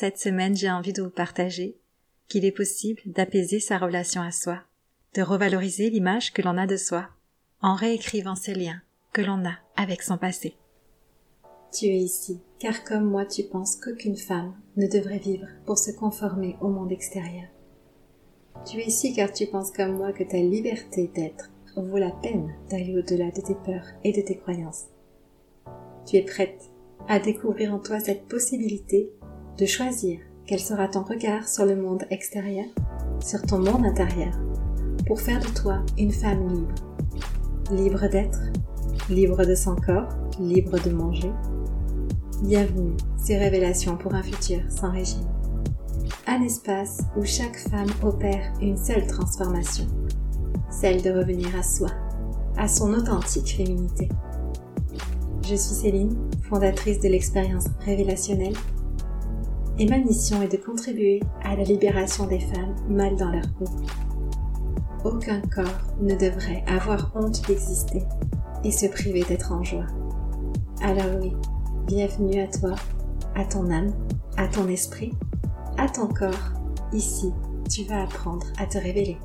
cette semaine j'ai envie de vous partager qu'il est possible d'apaiser sa relation à soi, de revaloriser l'image que l'on a de soi, en réécrivant ces liens que l'on a avec son passé. Tu es ici, car comme moi tu penses qu'aucune femme ne devrait vivre pour se conformer au monde extérieur. Tu es ici car tu penses comme moi que ta liberté d'être vaut la peine d'aller au-delà de tes peurs et de tes croyances. Tu es prête à découvrir en toi cette possibilité de choisir quel sera ton regard sur le monde extérieur, sur ton monde intérieur, pour faire de toi une femme libre. Libre d'être, libre de son corps, libre de manger. Bienvenue, ces révélations pour un futur sans régime. Un espace où chaque femme opère une seule transformation, celle de revenir à soi, à son authentique féminité. Je suis Céline, fondatrice de l'expérience révélationnelle, et ma mission est de contribuer à la libération des femmes mal dans leur peau. Aucun corps ne devrait avoir honte d'exister et se priver d'être en joie. Alors oui, bienvenue à toi, à ton âme, à ton esprit, à ton corps. Ici, tu vas apprendre à te révéler.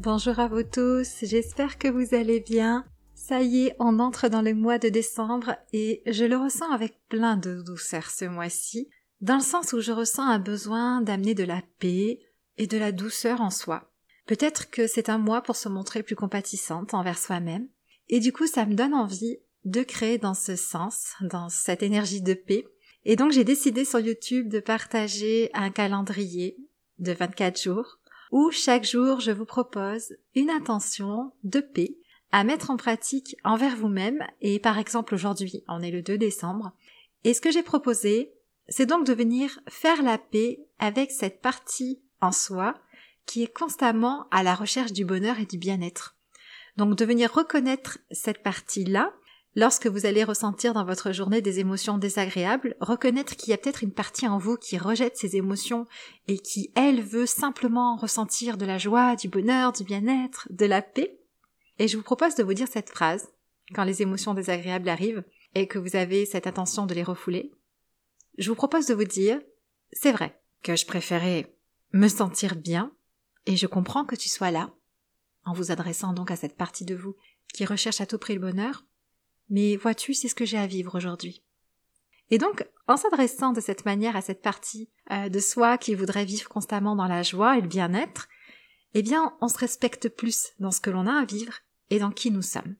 Bonjour à vous tous, j'espère que vous allez bien. Ça y est, on entre dans le mois de décembre et je le ressens avec plein de douceur ce mois-ci, dans le sens où je ressens un besoin d'amener de la paix et de la douceur en soi. Peut-être que c'est un mois pour se montrer plus compatissante envers soi-même, et du coup ça me donne envie de créer dans ce sens, dans cette énergie de paix. Et donc j'ai décidé sur YouTube de partager un calendrier de 24 jours où chaque jour je vous propose une intention de paix à mettre en pratique envers vous-même. Et par exemple aujourd'hui, on est le 2 décembre, et ce que j'ai proposé, c'est donc de venir faire la paix avec cette partie en soi qui est constamment à la recherche du bonheur et du bien-être. Donc de venir reconnaître cette partie-là, lorsque vous allez ressentir dans votre journée des émotions désagréables, reconnaître qu'il y a peut-être une partie en vous qui rejette ces émotions et qui, elle, veut simplement ressentir de la joie, du bonheur, du bien-être, de la paix, et je vous propose de vous dire cette phrase quand les émotions désagréables arrivent et que vous avez cette intention de les refouler. Je vous propose de vous dire, c'est vrai que je préférais me sentir bien et je comprends que tu sois là, en vous adressant donc à cette partie de vous qui recherche à tout prix le bonheur, mais vois-tu, c'est ce que j'ai à vivre aujourd'hui. Et donc, en s'adressant de cette manière à cette partie euh, de soi qui voudrait vivre constamment dans la joie et le bien-être, eh bien, on se respecte plus dans ce que l'on a à vivre et dans qui nous sommes.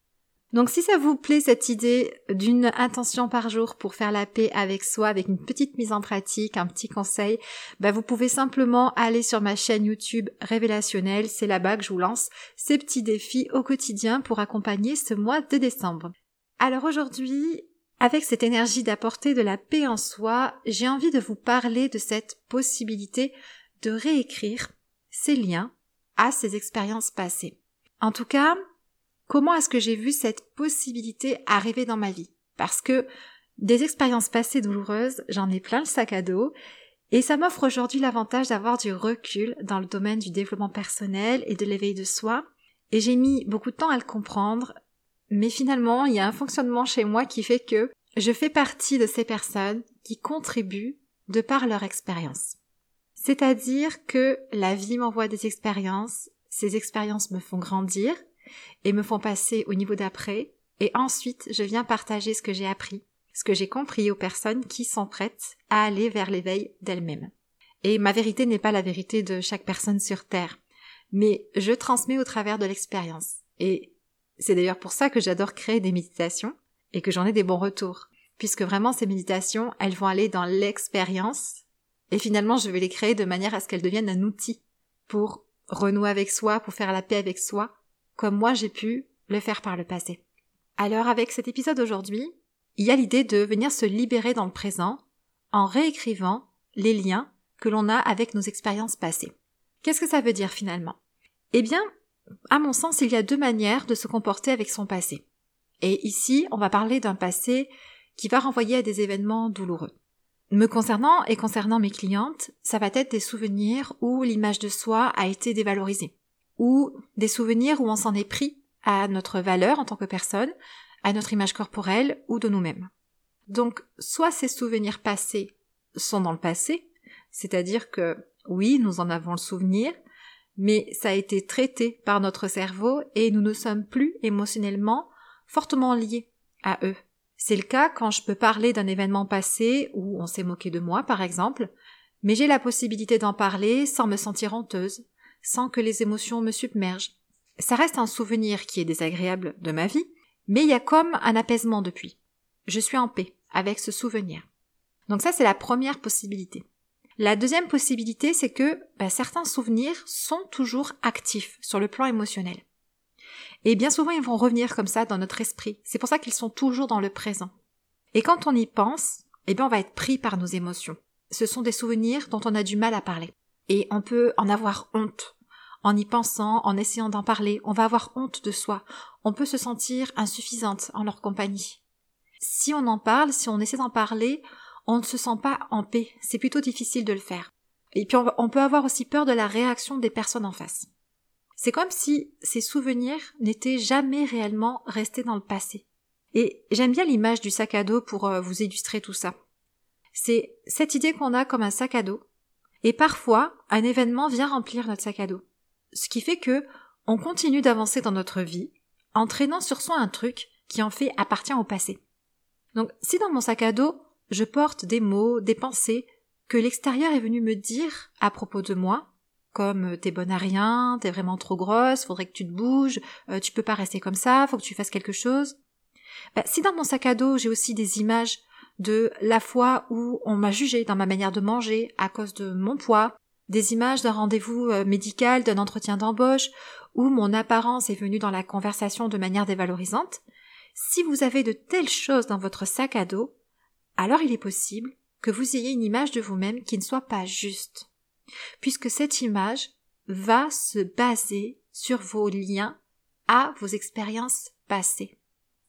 Donc si ça vous plaît cette idée d'une intention par jour pour faire la paix avec soi, avec une petite mise en pratique, un petit conseil, bah vous pouvez simplement aller sur ma chaîne YouTube Révélationnelle, c'est là-bas que je vous lance ces petits défis au quotidien pour accompagner ce mois de décembre. Alors aujourd'hui, avec cette énergie d'apporter de la paix en soi, j'ai envie de vous parler de cette possibilité de réécrire ces liens à ces expériences passées. En tout cas, comment est-ce que j'ai vu cette possibilité arriver dans ma vie? Parce que des expériences passées douloureuses, j'en ai plein le sac à dos, et ça m'offre aujourd'hui l'avantage d'avoir du recul dans le domaine du développement personnel et de l'éveil de soi, et j'ai mis beaucoup de temps à le comprendre, mais finalement, il y a un fonctionnement chez moi qui fait que je fais partie de ces personnes qui contribuent de par leur expérience. C'est-à-dire que la vie m'envoie des expériences, ces expériences me font grandir, et me font passer au niveau d'après, et ensuite je viens partager ce que j'ai appris, ce que j'ai compris aux personnes qui sont prêtes à aller vers l'éveil d'elles-mêmes. Et ma vérité n'est pas la vérité de chaque personne sur Terre, mais je transmets au travers de l'expérience. Et c'est d'ailleurs pour ça que j'adore créer des méditations et que j'en ai des bons retours, puisque vraiment ces méditations, elles vont aller dans l'expérience, et finalement je vais les créer de manière à ce qu'elles deviennent un outil pour renouer avec soi, pour faire la paix avec soi, comme moi j'ai pu le faire par le passé. Alors avec cet épisode aujourd'hui, il y a l'idée de venir se libérer dans le présent en réécrivant les liens que l'on a avec nos expériences passées. Qu'est-ce que ça veut dire finalement? Eh bien, à mon sens, il y a deux manières de se comporter avec son passé. Et ici, on va parler d'un passé qui va renvoyer à des événements douloureux. Me concernant et concernant mes clientes, ça va être des souvenirs où l'image de soi a été dévalorisée ou des souvenirs où on s'en est pris à notre valeur en tant que personne, à notre image corporelle ou de nous-mêmes. Donc, soit ces souvenirs passés sont dans le passé, c'est-à-dire que oui, nous en avons le souvenir, mais ça a été traité par notre cerveau et nous ne sommes plus émotionnellement fortement liés à eux. C'est le cas quand je peux parler d'un événement passé où on s'est moqué de moi, par exemple, mais j'ai la possibilité d'en parler sans me sentir honteuse, sans que les émotions me submergent. Ça reste un souvenir qui est désagréable de ma vie, mais il y a comme un apaisement depuis. Je suis en paix avec ce souvenir. Donc ça, c'est la première possibilité. La deuxième possibilité, c'est que bah, certains souvenirs sont toujours actifs sur le plan émotionnel. Et bien souvent, ils vont revenir comme ça dans notre esprit. C'est pour ça qu'ils sont toujours dans le présent. Et quand on y pense, eh bien, on va être pris par nos émotions. Ce sont des souvenirs dont on a du mal à parler. Et on peut en avoir honte. En y pensant, en essayant d'en parler, on va avoir honte de soi. On peut se sentir insuffisante en leur compagnie. Si on en parle, si on essaie d'en parler, on ne se sent pas en paix. C'est plutôt difficile de le faire. Et puis on peut avoir aussi peur de la réaction des personnes en face. C'est comme si ces souvenirs n'étaient jamais réellement restés dans le passé. Et j'aime bien l'image du sac à dos pour euh, vous illustrer tout ça. C'est cette idée qu'on a comme un sac à dos. Et parfois, un événement vient remplir notre sac à dos. Ce qui fait que on continue d'avancer dans notre vie, en traînant sur soi un truc qui en fait appartient au passé. Donc, si dans mon sac à dos, je porte des mots, des pensées que l'extérieur est venu me dire à propos de moi, comme euh, t'es bonne à rien, t'es vraiment trop grosse, faudrait que tu te bouges, euh, tu peux pas rester comme ça, faut que tu fasses quelque chose. Bah, si dans mon sac à dos j'ai aussi des images de la fois où on m'a jugé dans ma manière de manger à cause de mon poids, des images d'un rendez-vous euh, médical, d'un entretien d'embauche, où mon apparence est venue dans la conversation de manière dévalorisante, si vous avez de telles choses dans votre sac à dos, alors il est possible que vous ayez une image de vous-même qui ne soit pas juste puisque cette image va se baser sur vos liens à vos expériences passées.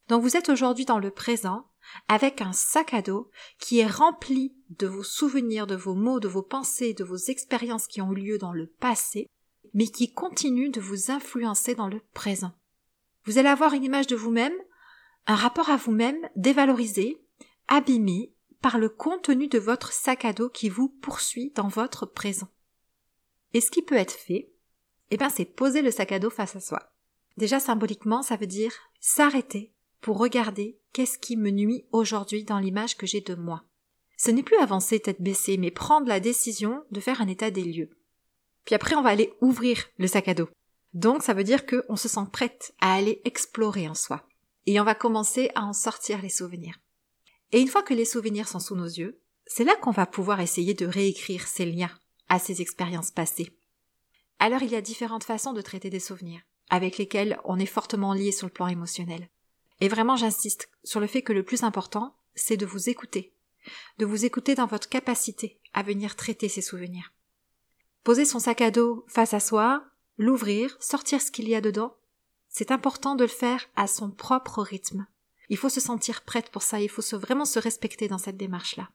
Donc vous êtes aujourd'hui dans le présent avec un sac à dos qui est rempli de vos souvenirs, de vos mots, de vos pensées, de vos expériences qui ont eu lieu dans le passé, mais qui continuent de vous influencer dans le présent. Vous allez avoir une image de vous-même, un rapport à vous-même dévalorisé, abîmé, par le contenu de votre sac à dos qui vous poursuit dans votre présent. Et ce qui peut être fait, eh bien, c'est poser le sac à dos face à soi. Déjà, symboliquement, ça veut dire s'arrêter pour regarder qu'est-ce qui me nuit aujourd'hui dans l'image que j'ai de moi? Ce n'est plus avancer tête baissée, mais prendre la décision de faire un état des lieux. Puis après, on va aller ouvrir le sac à dos. Donc, ça veut dire qu'on se sent prête à aller explorer en soi. Et on va commencer à en sortir les souvenirs. Et une fois que les souvenirs sont sous nos yeux, c'est là qu'on va pouvoir essayer de réécrire ces liens à ces expériences passées. Alors il y a différentes façons de traiter des souvenirs, avec lesquels on est fortement lié sur le plan émotionnel. Et vraiment j'insiste sur le fait que le plus important, c'est de vous écouter, de vous écouter dans votre capacité à venir traiter ces souvenirs. Poser son sac à dos face à soi, l'ouvrir, sortir ce qu'il y a dedans, c'est important de le faire à son propre rythme, il faut se sentir prête pour ça, il faut vraiment se respecter dans cette démarche-là.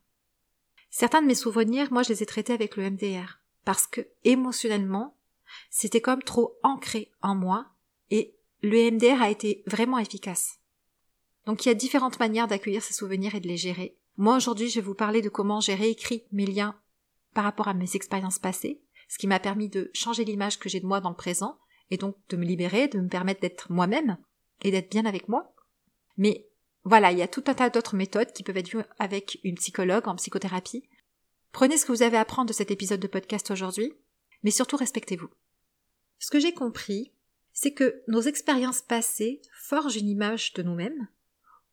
Certains de mes souvenirs, moi, je les ai traités avec le MDR, parce que émotionnellement, c'était comme trop ancré en moi, et le MDR a été vraiment efficace. Donc il y a différentes manières d'accueillir ces souvenirs et de les gérer. Moi aujourd'hui, je vais vous parler de comment j'ai réécrit mes liens par rapport à mes expériences passées, ce qui m'a permis de changer l'image que j'ai de moi dans le présent, et donc de me libérer, de me permettre d'être moi-même, et d'être bien avec moi. Mais voilà, il y a tout un tas d'autres méthodes qui peuvent être vues avec une psychologue en psychothérapie. Prenez ce que vous avez à apprendre de cet épisode de podcast aujourd'hui, mais surtout respectez-vous. Ce que j'ai compris, c'est que nos expériences passées forgent une image de nous-mêmes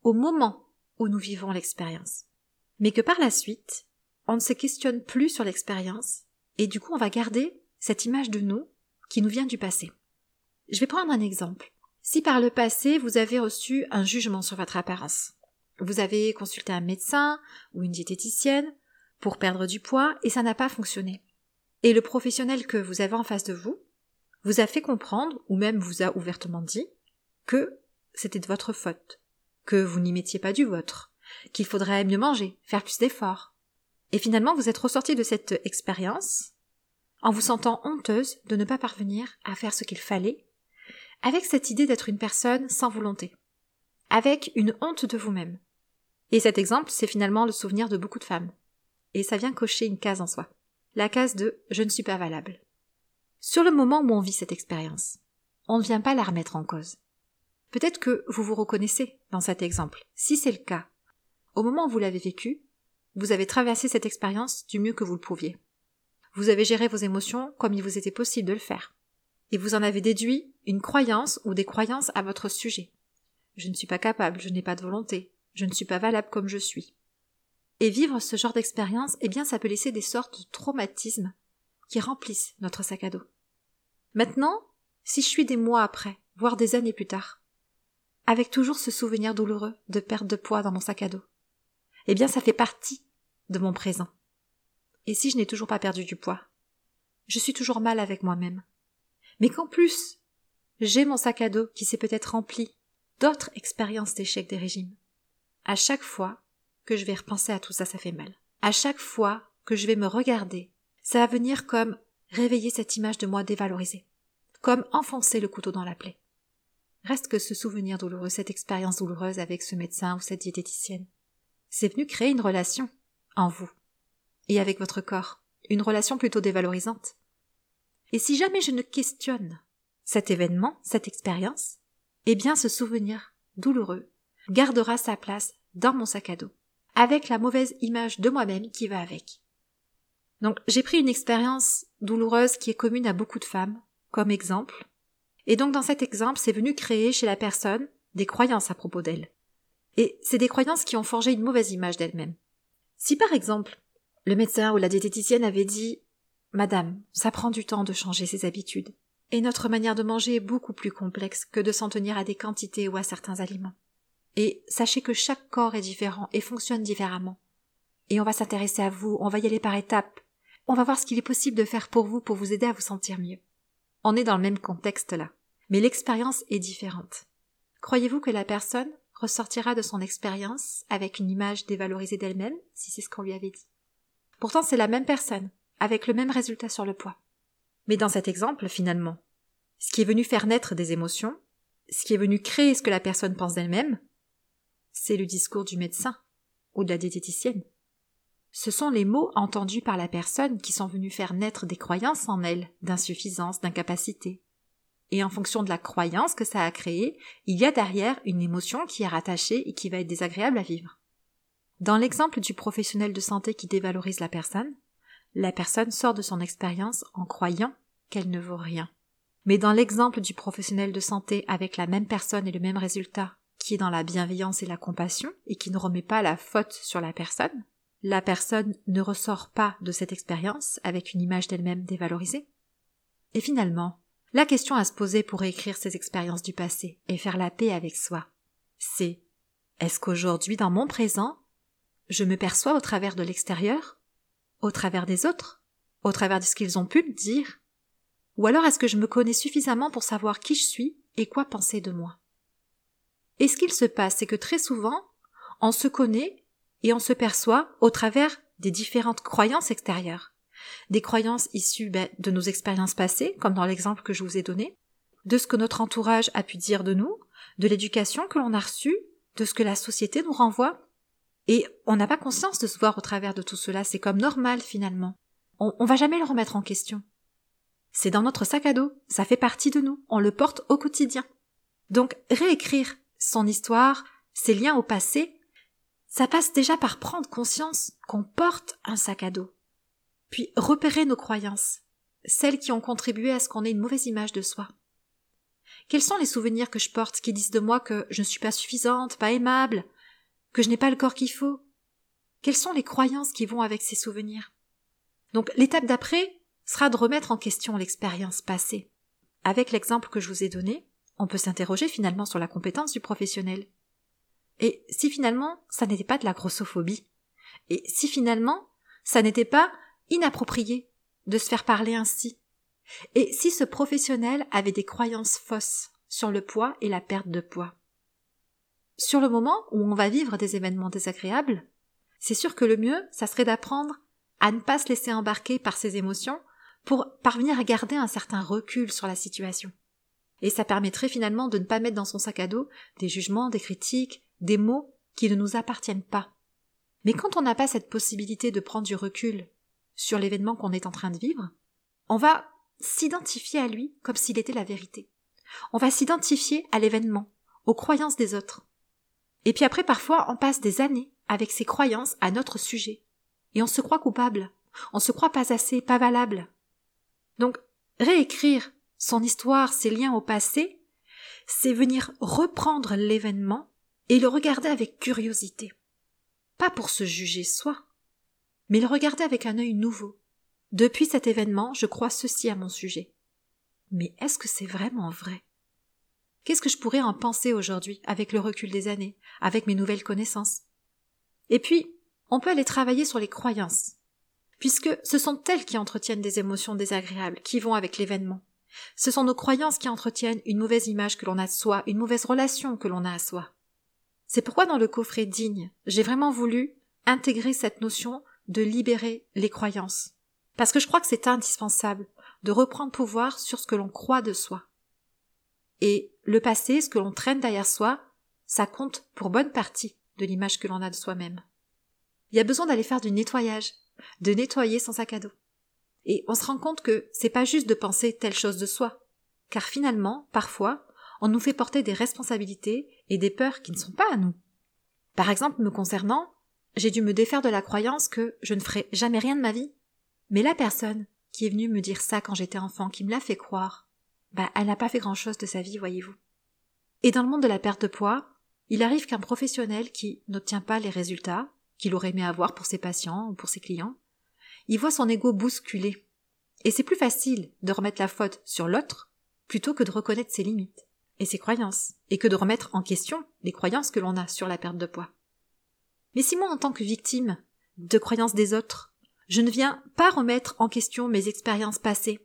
au moment où nous vivons l'expérience. Mais que par la suite, on ne se questionne plus sur l'expérience, et du coup on va garder cette image de nous qui nous vient du passé. Je vais prendre un exemple. Si par le passé vous avez reçu un jugement sur votre apparence, vous avez consulté un médecin ou une diététicienne pour perdre du poids et ça n'a pas fonctionné. Et le professionnel que vous avez en face de vous vous a fait comprendre, ou même vous a ouvertement dit, que c'était de votre faute, que vous n'y mettiez pas du vôtre, qu'il faudrait mieux manger, faire plus d'efforts. Et finalement vous êtes ressorti de cette expérience en vous sentant honteuse de ne pas parvenir à faire ce qu'il fallait avec cette idée d'être une personne sans volonté, avec une honte de vous-même. Et cet exemple, c'est finalement le souvenir de beaucoup de femmes. Et ça vient cocher une case en soi. La case de je ne suis pas valable. Sur le moment où on vit cette expérience, on ne vient pas la remettre en cause. Peut-être que vous vous reconnaissez dans cet exemple. Si c'est le cas, au moment où vous l'avez vécu, vous avez traversé cette expérience du mieux que vous le pouviez. Vous avez géré vos émotions comme il vous était possible de le faire. Et vous en avez déduit une croyance ou des croyances à votre sujet. Je ne suis pas capable, je n'ai pas de volonté, je ne suis pas valable comme je suis. Et vivre ce genre d'expérience, eh bien, ça peut laisser des sortes de traumatismes qui remplissent notre sac à dos. Maintenant, si je suis des mois après, voire des années plus tard, avec toujours ce souvenir douloureux de perte de poids dans mon sac à dos, eh bien, ça fait partie de mon présent. Et si je n'ai toujours pas perdu du poids, je suis toujours mal avec moi-même. Mais qu'en plus, j'ai mon sac à dos qui s'est peut-être rempli d'autres expériences d'échec des régimes. À chaque fois que je vais repenser à tout ça, ça fait mal. À chaque fois que je vais me regarder, ça va venir comme réveiller cette image de moi dévalorisée, comme enfoncer le couteau dans la plaie. Reste que ce souvenir douloureux, cette expérience douloureuse avec ce médecin ou cette diététicienne, c'est venu créer une relation en vous et avec votre corps, une relation plutôt dévalorisante. Et si jamais je ne questionne cet événement, cette expérience, eh bien ce souvenir douloureux gardera sa place dans mon sac à dos, avec la mauvaise image de moi-même qui va avec. Donc j'ai pris une expérience douloureuse qui est commune à beaucoup de femmes, comme exemple, et donc dans cet exemple c'est venu créer chez la personne des croyances à propos d'elle. Et c'est des croyances qui ont forgé une mauvaise image d'elle-même. Si par exemple le médecin ou la diététicienne avait dit Madame, ça prend du temps de changer ses habitudes, et notre manière de manger est beaucoup plus complexe que de s'en tenir à des quantités ou à certains aliments. Et sachez que chaque corps est différent et fonctionne différemment. Et on va s'intéresser à vous, on va y aller par étapes. On va voir ce qu'il est possible de faire pour vous pour vous aider à vous sentir mieux. On est dans le même contexte là. Mais l'expérience est différente. Croyez-vous que la personne ressortira de son expérience avec une image dévalorisée d'elle-même, si c'est ce qu'on lui avait dit? Pourtant c'est la même personne, avec le même résultat sur le poids. Mais dans cet exemple, finalement, ce qui est venu faire naître des émotions, ce qui est venu créer ce que la personne pense d'elle-même, c'est le discours du médecin ou de la diététicienne. Ce sont les mots entendus par la personne qui sont venus faire naître des croyances en elle, d'insuffisance, d'incapacité. Et en fonction de la croyance que ça a créée, il y a derrière une émotion qui est rattachée et qui va être désagréable à vivre. Dans l'exemple du professionnel de santé qui dévalorise la personne, la personne sort de son expérience en croyant qu'elle ne vaut rien. Mais dans l'exemple du professionnel de santé avec la même personne et le même résultat, qui est dans la bienveillance et la compassion, et qui ne remet pas la faute sur la personne, la personne ne ressort pas de cette expérience avec une image d'elle-même dévalorisée. Et finalement, la question à se poser pour écrire ces expériences du passé et faire la paix avec soi, c'est est-ce qu'aujourd'hui, dans mon présent, je me perçois au travers de l'extérieur, au travers des autres, au travers de ce qu'ils ont pu me dire, ou alors est-ce que je me connais suffisamment pour savoir qui je suis et quoi penser de moi? Et ce qu'il se passe, c'est que très souvent, on se connaît et on se perçoit au travers des différentes croyances extérieures. Des croyances issues ben, de nos expériences passées, comme dans l'exemple que je vous ai donné, de ce que notre entourage a pu dire de nous, de l'éducation que l'on a reçue, de ce que la société nous renvoie. Et on n'a pas conscience de se voir au travers de tout cela, c'est comme normal finalement. On, on va jamais le remettre en question. C'est dans notre sac à dos, ça fait partie de nous, on le porte au quotidien. Donc réécrire son histoire, ses liens au passé, ça passe déjà par prendre conscience qu'on porte un sac à dos. Puis repérer nos croyances, celles qui ont contribué à ce qu'on ait une mauvaise image de soi. Quels sont les souvenirs que je porte qui disent de moi que je ne suis pas suffisante, pas aimable, que je n'ai pas le corps qu'il faut? Quelles sont les croyances qui vont avec ces souvenirs? Donc l'étape d'après sera de remettre en question l'expérience passée. Avec l'exemple que je vous ai donné, on peut s'interroger finalement sur la compétence du professionnel. Et si finalement ça n'était pas de la grossophobie? Et si finalement ça n'était pas inapproprié de se faire parler ainsi? Et si ce professionnel avait des croyances fausses sur le poids et la perte de poids? Sur le moment où on va vivre des événements désagréables, c'est sûr que le mieux, ça serait d'apprendre à ne pas se laisser embarquer par ces émotions pour parvenir à garder un certain recul sur la situation. Et ça permettrait finalement de ne pas mettre dans son sac à dos des jugements, des critiques, des mots qui ne nous appartiennent pas. Mais quand on n'a pas cette possibilité de prendre du recul sur l'événement qu'on est en train de vivre, on va s'identifier à lui comme s'il était la vérité. On va s'identifier à l'événement, aux croyances des autres. Et puis après, parfois, on passe des années avec ces croyances à notre sujet. Et on se croit coupable. On se croit pas assez, pas valable. Donc, réécrire son histoire, ses liens au passé, c'est venir reprendre l'événement et le regarder avec curiosité. Pas pour se juger soi, mais le regarder avec un œil nouveau. Depuis cet événement, je crois ceci à mon sujet. Mais est-ce que c'est vraiment vrai? Qu'est-ce que je pourrais en penser aujourd'hui avec le recul des années, avec mes nouvelles connaissances? Et puis, on peut aller travailler sur les croyances, puisque ce sont elles qui entretiennent des émotions désagréables, qui vont avec l'événement. Ce sont nos croyances qui entretiennent une mauvaise image que l'on a de soi, une mauvaise relation que l'on a à soi. C'est pourquoi dans le coffret digne, j'ai vraiment voulu intégrer cette notion de libérer les croyances. Parce que je crois que c'est indispensable de reprendre pouvoir sur ce que l'on croit de soi. Et le passé, ce que l'on traîne derrière soi, ça compte pour bonne partie de l'image que l'on a de soi-même. Il y a besoin d'aller faire du nettoyage, de nettoyer son sac à dos. Et on se rend compte que c'est pas juste de penser telle chose de soi, car finalement, parfois, on nous fait porter des responsabilités et des peurs qui ne sont pas à nous. Par exemple, me concernant, j'ai dû me défaire de la croyance que je ne ferai jamais rien de ma vie. Mais la personne qui est venue me dire ça quand j'étais enfant, qui me l'a fait croire, bah, elle n'a pas fait grand chose de sa vie, voyez-vous. Et dans le monde de la perte de poids, il arrive qu'un professionnel qui n'obtient pas les résultats qu'il aurait aimé avoir pour ses patients ou pour ses clients, il voit son ego bousculé. Et c'est plus facile de remettre la faute sur l'autre plutôt que de reconnaître ses limites et ses croyances, et que de remettre en question les croyances que l'on a sur la perte de poids. Mais si moi, en tant que victime de croyances des autres, je ne viens pas remettre en question mes expériences passées,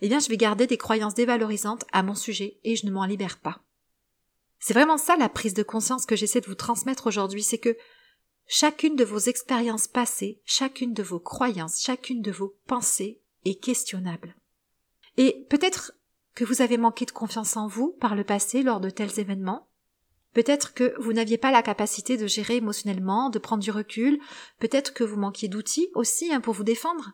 eh bien je vais garder des croyances dévalorisantes à mon sujet et je ne m'en libère pas. C'est vraiment ça la prise de conscience que j'essaie de vous transmettre aujourd'hui, c'est que chacune de vos expériences passées, chacune de vos croyances, chacune de vos pensées est questionnable. Et peut-être que vous avez manqué de confiance en vous par le passé lors de tels événements. Peut-être que vous n'aviez pas la capacité de gérer émotionnellement, de prendre du recul. Peut-être que vous manquiez d'outils aussi hein, pour vous défendre.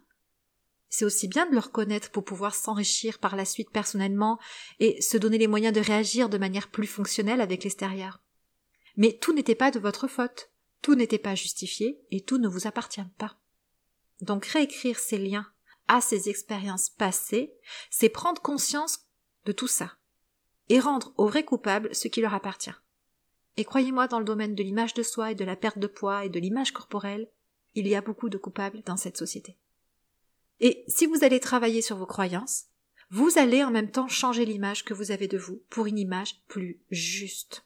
C'est aussi bien de le reconnaître pour pouvoir s'enrichir par la suite personnellement et se donner les moyens de réagir de manière plus fonctionnelle avec l'extérieur. Mais tout n'était pas de votre faute, tout n'était pas justifié et tout ne vous appartient pas. Donc réécrire ces liens à ces expériences passées, c'est prendre conscience de tout ça, et rendre aux vrais coupables ce qui leur appartient. Et croyez-moi, dans le domaine de l'image de soi et de la perte de poids et de l'image corporelle, il y a beaucoup de coupables dans cette société. Et si vous allez travailler sur vos croyances, vous allez en même temps changer l'image que vous avez de vous pour une image plus juste.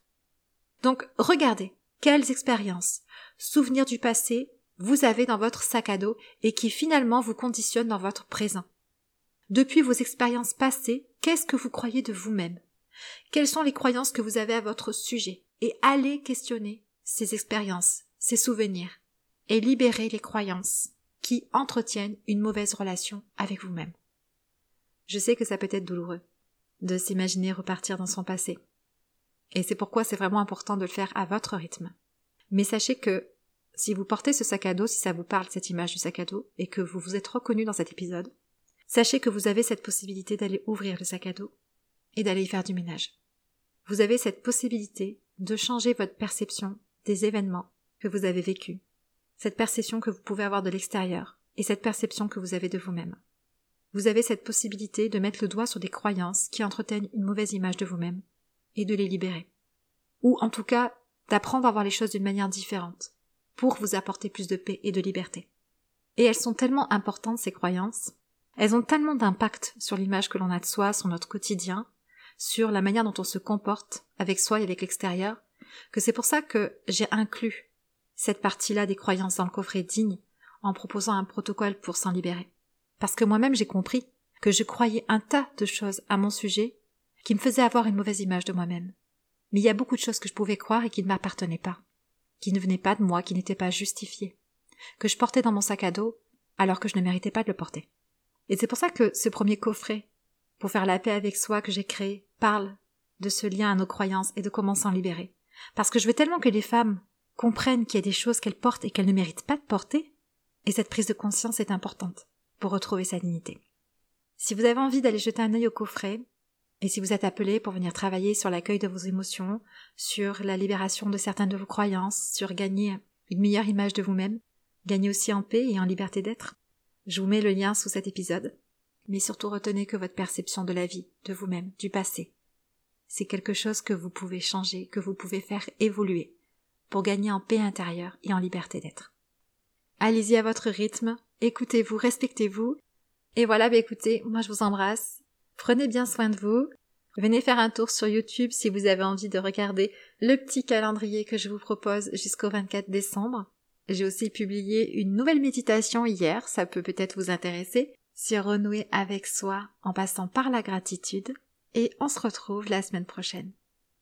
Donc regardez quelles expériences, souvenirs du passé vous avez dans votre sac à dos et qui finalement vous conditionnent dans votre présent. Depuis vos expériences passées, qu'est-ce que vous croyez de vous-même? Quelles sont les croyances que vous avez à votre sujet? Et allez questionner ces expériences, ces souvenirs, et libérer les croyances qui entretiennent une mauvaise relation avec vous-même. Je sais que ça peut être douloureux de s'imaginer repartir dans son passé. Et c'est pourquoi c'est vraiment important de le faire à votre rythme. Mais sachez que si vous portez ce sac à dos, si ça vous parle cette image du sac à dos, et que vous vous êtes reconnu dans cet épisode, Sachez que vous avez cette possibilité d'aller ouvrir le sac à dos et d'aller y faire du ménage. Vous avez cette possibilité de changer votre perception des événements que vous avez vécus, cette perception que vous pouvez avoir de l'extérieur et cette perception que vous avez de vous-même. Vous avez cette possibilité de mettre le doigt sur des croyances qui entretiennent une mauvaise image de vous-même et de les libérer. Ou en tout cas d'apprendre à voir les choses d'une manière différente pour vous apporter plus de paix et de liberté. Et elles sont tellement importantes, ces croyances, elles ont tellement d'impact sur l'image que l'on a de soi, sur notre quotidien, sur la manière dont on se comporte avec soi et avec l'extérieur, que c'est pour ça que j'ai inclus cette partie-là des croyances dans le coffret digne en proposant un protocole pour s'en libérer. Parce que moi-même j'ai compris que je croyais un tas de choses à mon sujet qui me faisaient avoir une mauvaise image de moi-même. Mais il y a beaucoup de choses que je pouvais croire et qui ne m'appartenaient pas, qui ne venaient pas de moi, qui n'étaient pas justifiées, que je portais dans mon sac à dos alors que je ne méritais pas de le porter. Et c'est pour ça que ce premier coffret, pour faire la paix avec soi que j'ai créé, parle de ce lien à nos croyances et de comment s'en libérer. Parce que je veux tellement que les femmes comprennent qu'il y a des choses qu'elles portent et qu'elles ne méritent pas de porter, et cette prise de conscience est importante pour retrouver sa dignité. Si vous avez envie d'aller jeter un œil au coffret, et si vous êtes appelé pour venir travailler sur l'accueil de vos émotions, sur la libération de certaines de vos croyances, sur gagner une meilleure image de vous-même, gagner aussi en paix et en liberté d'être, je vous mets le lien sous cet épisode. Mais surtout retenez que votre perception de la vie, de vous-même, du passé, c'est quelque chose que vous pouvez changer, que vous pouvez faire évoluer, pour gagner en paix intérieure et en liberté d'être. Allez-y à votre rythme, écoutez-vous, respectez-vous, et voilà, bah écoutez, moi je vous embrasse, Prenez bien soin de vous. Venez faire un tour sur YouTube si vous avez envie de regarder le petit calendrier que je vous propose jusqu'au 24 décembre. J'ai aussi publié une nouvelle méditation hier, ça peut peut-être vous intéresser, sur renouer avec soi en passant par la gratitude. Et on se retrouve la semaine prochaine.